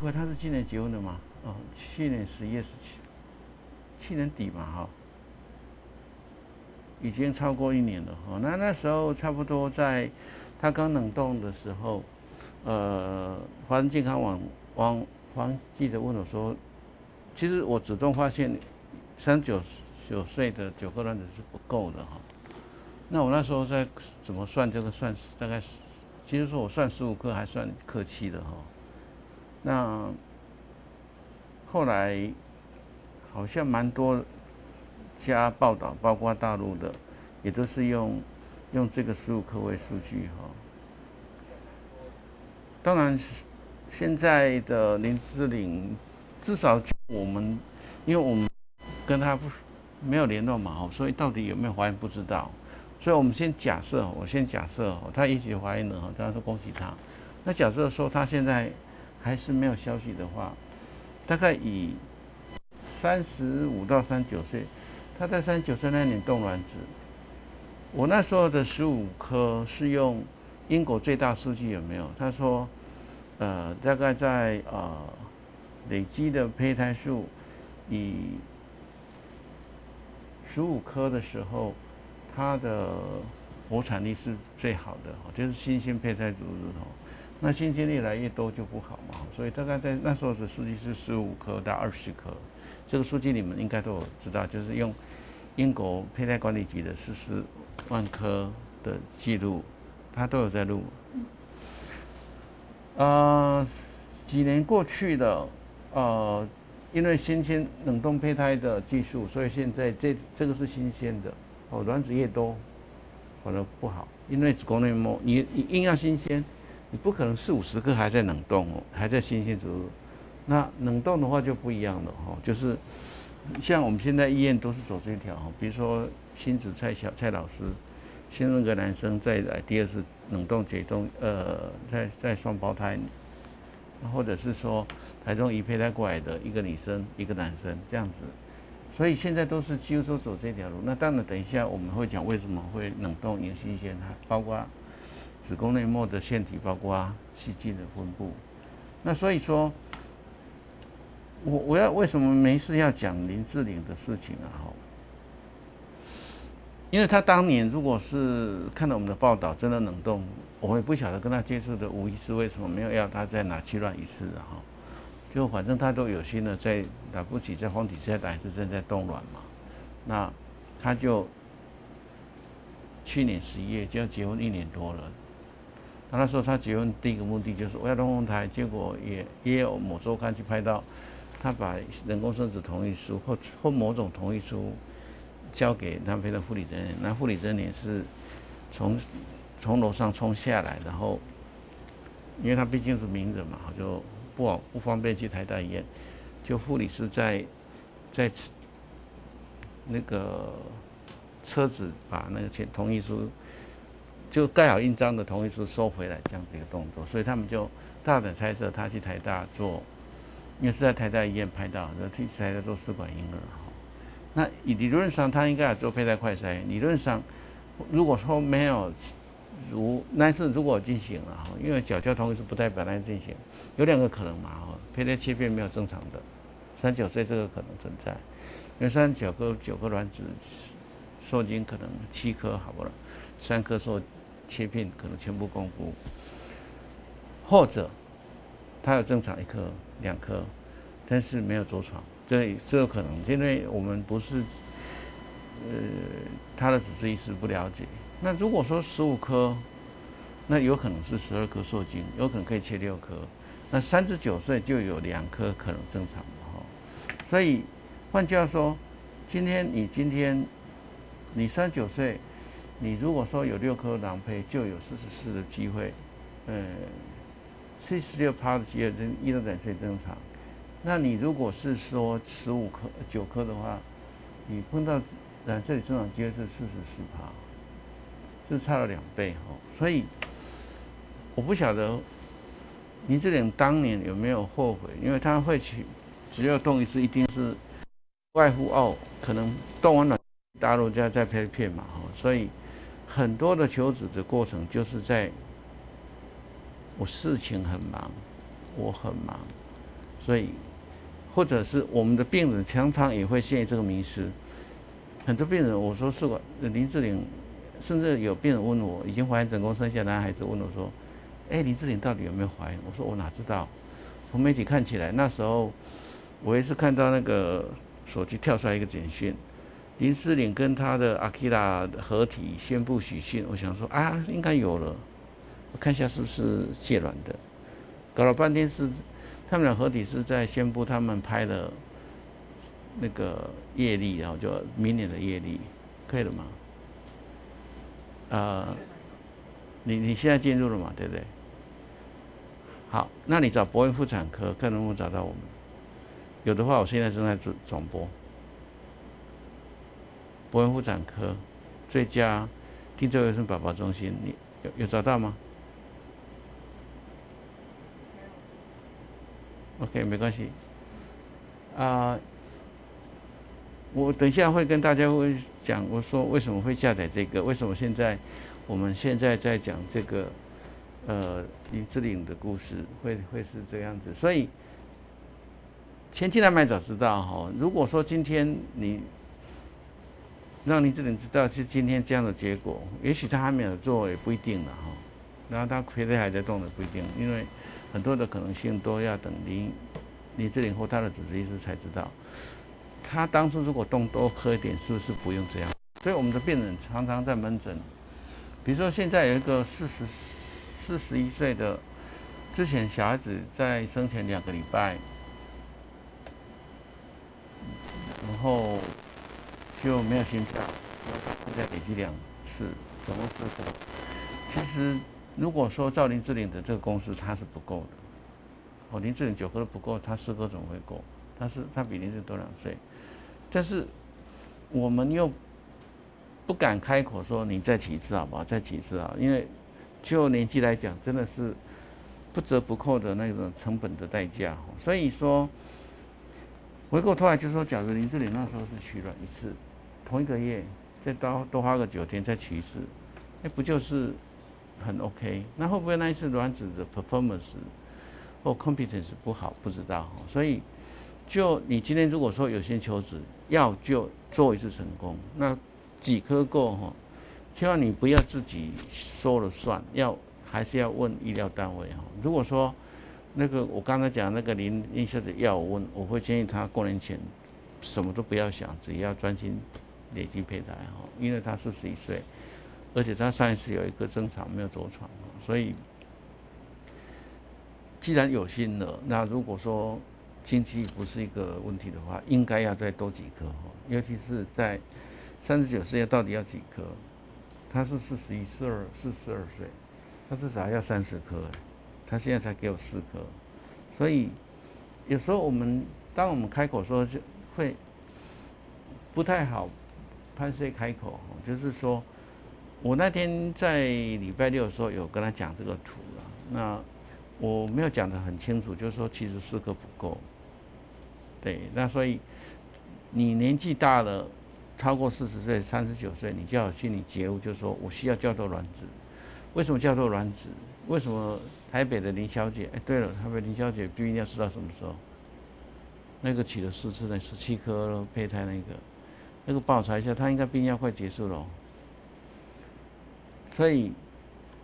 怪，他是今年结婚的吗？哦，去年十一月十七，去年底嘛，哈，已经超过一年了，哈。那那时候差不多在他刚冷冻的时候，呃，华人健康网网黄记者问我说，其实我主动发现三九九岁的九个卵子是不够的，哈。那我那时候在怎么算这个算大概是，其实说我算十五个还算客气的哈。那后来好像蛮多家报道，包括大陆的，也都是用用这个十五颗为数据哈。当然，现在的林志玲，至少我们因为我们跟他不没有联络嘛，所以到底有没有怀孕不知道。所以我们先假设，我先假设，他一直怀孕了哈，当然说恭喜他。那假设说他现在还是没有消息的话，大概以三十五到三九岁，他在三九岁那年冻卵子，我那时候的十五颗是用英国最大数据有没有？他说，呃，大概在呃累积的胚胎数以十五颗的时候。它的活产力是最好的，就是新鲜胚胎组织头。那新鲜越来越多就不好嘛，所以大概在那时候的数据是十五颗到二十颗。这个数据你们应该都有知道，就是用英国胚胎管理局的四十万颗的记录，它都有在录。呃，几年过去了，呃，因为新鲜冷冻胚胎的技术，所以现在这这个是新鲜的。哦，卵子越多，反而不好，因为子宫内膜你你硬要新鲜，你不可能四五十克还在冷冻哦，还在新鲜植物。那冷冻的话就不一样了哈，就是像我们现在医院都是走这条哈，比如说新子蔡小蔡老师，新生个男生再来第二次冷冻解冻，呃，再再双胞胎，或者是说台中一胚胎过来的一个女生一个男生这样子。所以现在都是几乎都走这条路。那当然，等一下我们会讲为什么会冷冻引新鲜，包括子宫内膜的腺体，包括细菌的分布。那所以说，我我要为什么没事要讲林志玲的事情啊？哈，因为他当年如果是看到我们的报道，真的冷冻，我也不晓得跟他接触的吴医师为什么没有要他再拿去乱一次啊？哈。就反正他都有心的在打不起，在黄体下打还是正在冻卵嘛，那他就去年十一月就要结婚一年多了。他那时候他结婚第一个目的就是我要龙凤胎，结果也也有某周刊去拍到他把人工生殖同意书或或某种同意书交给他们的护理人员，那护理人员是从从楼上冲下来，然后因为他毕竟是名人嘛，就。不好不方便去台大医院，就护理师在在那个车子把那个签同意书就盖好印章的同意书收回来，这样子一个动作，所以他们就大胆猜测他去台大做，因为是在台大医院拍到，然后去台大做试管婴儿哈。那理论上他应该要做胚胎快筛，理论上如果说没有。如那次如果进行了哈，因为脚交同意是不代表那进行，有两个可能嘛哈，胚胎切片没有正常的，三九岁这个可能存在，因为三九个九个卵子受精可能七颗好不了，三颗受切片可能全部公布，或者他有正常一颗两颗，但是没有着床，这这有可能，因为我们不是呃他的主治医师不了解。那如果说十五颗，那有可能是十二颗受精，有可能可以切六颗。那三十九岁就有两颗可能正常的哈。所以换句话说，今天你今天你三十九岁，你如果说有六颗囊胚，就有四十四的机会，呃，七十六趴的机会真一到两岁正常。那你如果是说十五颗九颗的话，你碰到染色体正常机会是四十四趴。就差了两倍哈，所以我不晓得林志玲当年有没有后悔，因为他会去只要动一次，一定是外乎哦，可能动完了大陆就要再拍片嘛哦，所以很多的求子的过程就是在我事情很忙，我很忙，所以，或者是我们的病人常常也会陷入这个迷失。很多病人，我说试管林志玲，甚至有病人问我，已经怀孕成功生下男孩子，问我说：“哎，林志玲到底有没有怀孕？”我说：“我哪知道？从媒体看起来，那时候我也是看到那个手机跳出来一个简讯，林志玲跟她的阿基拉合体宣布喜讯。我想说啊，应该有了，我看一下是不是谢卵的。搞了半天是他们俩合体是在宣布他们拍了。”那个业力，然后就明年的业力，可以了吗？呃，你你现在进入了嘛，对不对？好，那你找博恩妇产科，看能不能找到我们。有的话，我现在正在转转播。博恩妇产科最佳听周卫生宝宝中心，你有有找到吗？OK，没关系。啊。我等一下会跟大家会讲，我说为什么会下载这个？为什么现在我们现在在讲这个呃林志玲的故事，会会是这样子？所以前进来买早知道哈。如果说今天你让林志玲知道是今天这样的结果，也许他还没有做也不一定了哈。然后他胚胎还在动的不一定，因为很多的可能性都要等林林志玲或他的主治医师才知道。他当初如果动多喝一点，是不是不用这样？所以我们的病人常常在门诊，比如说现在有一个四十四十一岁的，之前小孩子在生前两个礼拜，然后就没有心跳，再累积两次，总共四个。其实如果说照林志玲的这个公司，它是不够的。哦，林志玲九颗都不够，他四颗怎么会够？他是他比林志玲多两岁。但是我们又不敢开口说你再起一次好不好？再起一次啊！因为就年纪来讲，真的是不折不扣的那种成本的代价。所以说回过头来就说，假如林志玲那时候是取卵一次，同一个月再多多花个九天再取一次，那不就是很 OK？那会不会那一次卵子的 performance 或 competence 不好？不知道。所以。就你今天如果说有些求子要就做一次成功，那几颗够哈？千万你不要自己说了算，要还是要问医疗单位哈。如果说那个我刚才讲那个林林小姐要问，我会建议他过年前什么都不要想，只要专心累积胚胎哈，因为他四十一岁，而且他上一次有一个争吵没有着床，所以既然有心了，那如果说。经济不是一个问题的话，应该要再多几颗哈，尤其是在三十九岁到底要几颗？他是四十一、四二、四十二岁，他至少要三十颗他现在才给我四颗，所以有时候我们当我们开口说就会不太好，潘谁开口？就是说我那天在礼拜六的时候有跟他讲这个图了，那。我没有讲的很清楚，就是说其实四颗不够，对，那所以你年纪大了，超过四十岁、三十九岁，你就要心理觉悟，就是说我需要叫做卵子。为什么叫做卵子？为什么台北的林小姐？哎，对了，台北林小姐不一定要知道什么时候，那个取了四次的十七颗胚胎那个，那个爆出来一下，他应该病要快结束了，所以。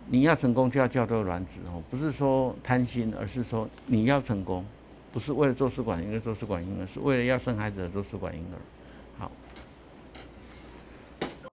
你要成功就要叫做卵子哦，不是说贪心，而是说你要成功，不是为了做试管婴儿做试管婴儿，是为了要生孩子而做试管婴儿。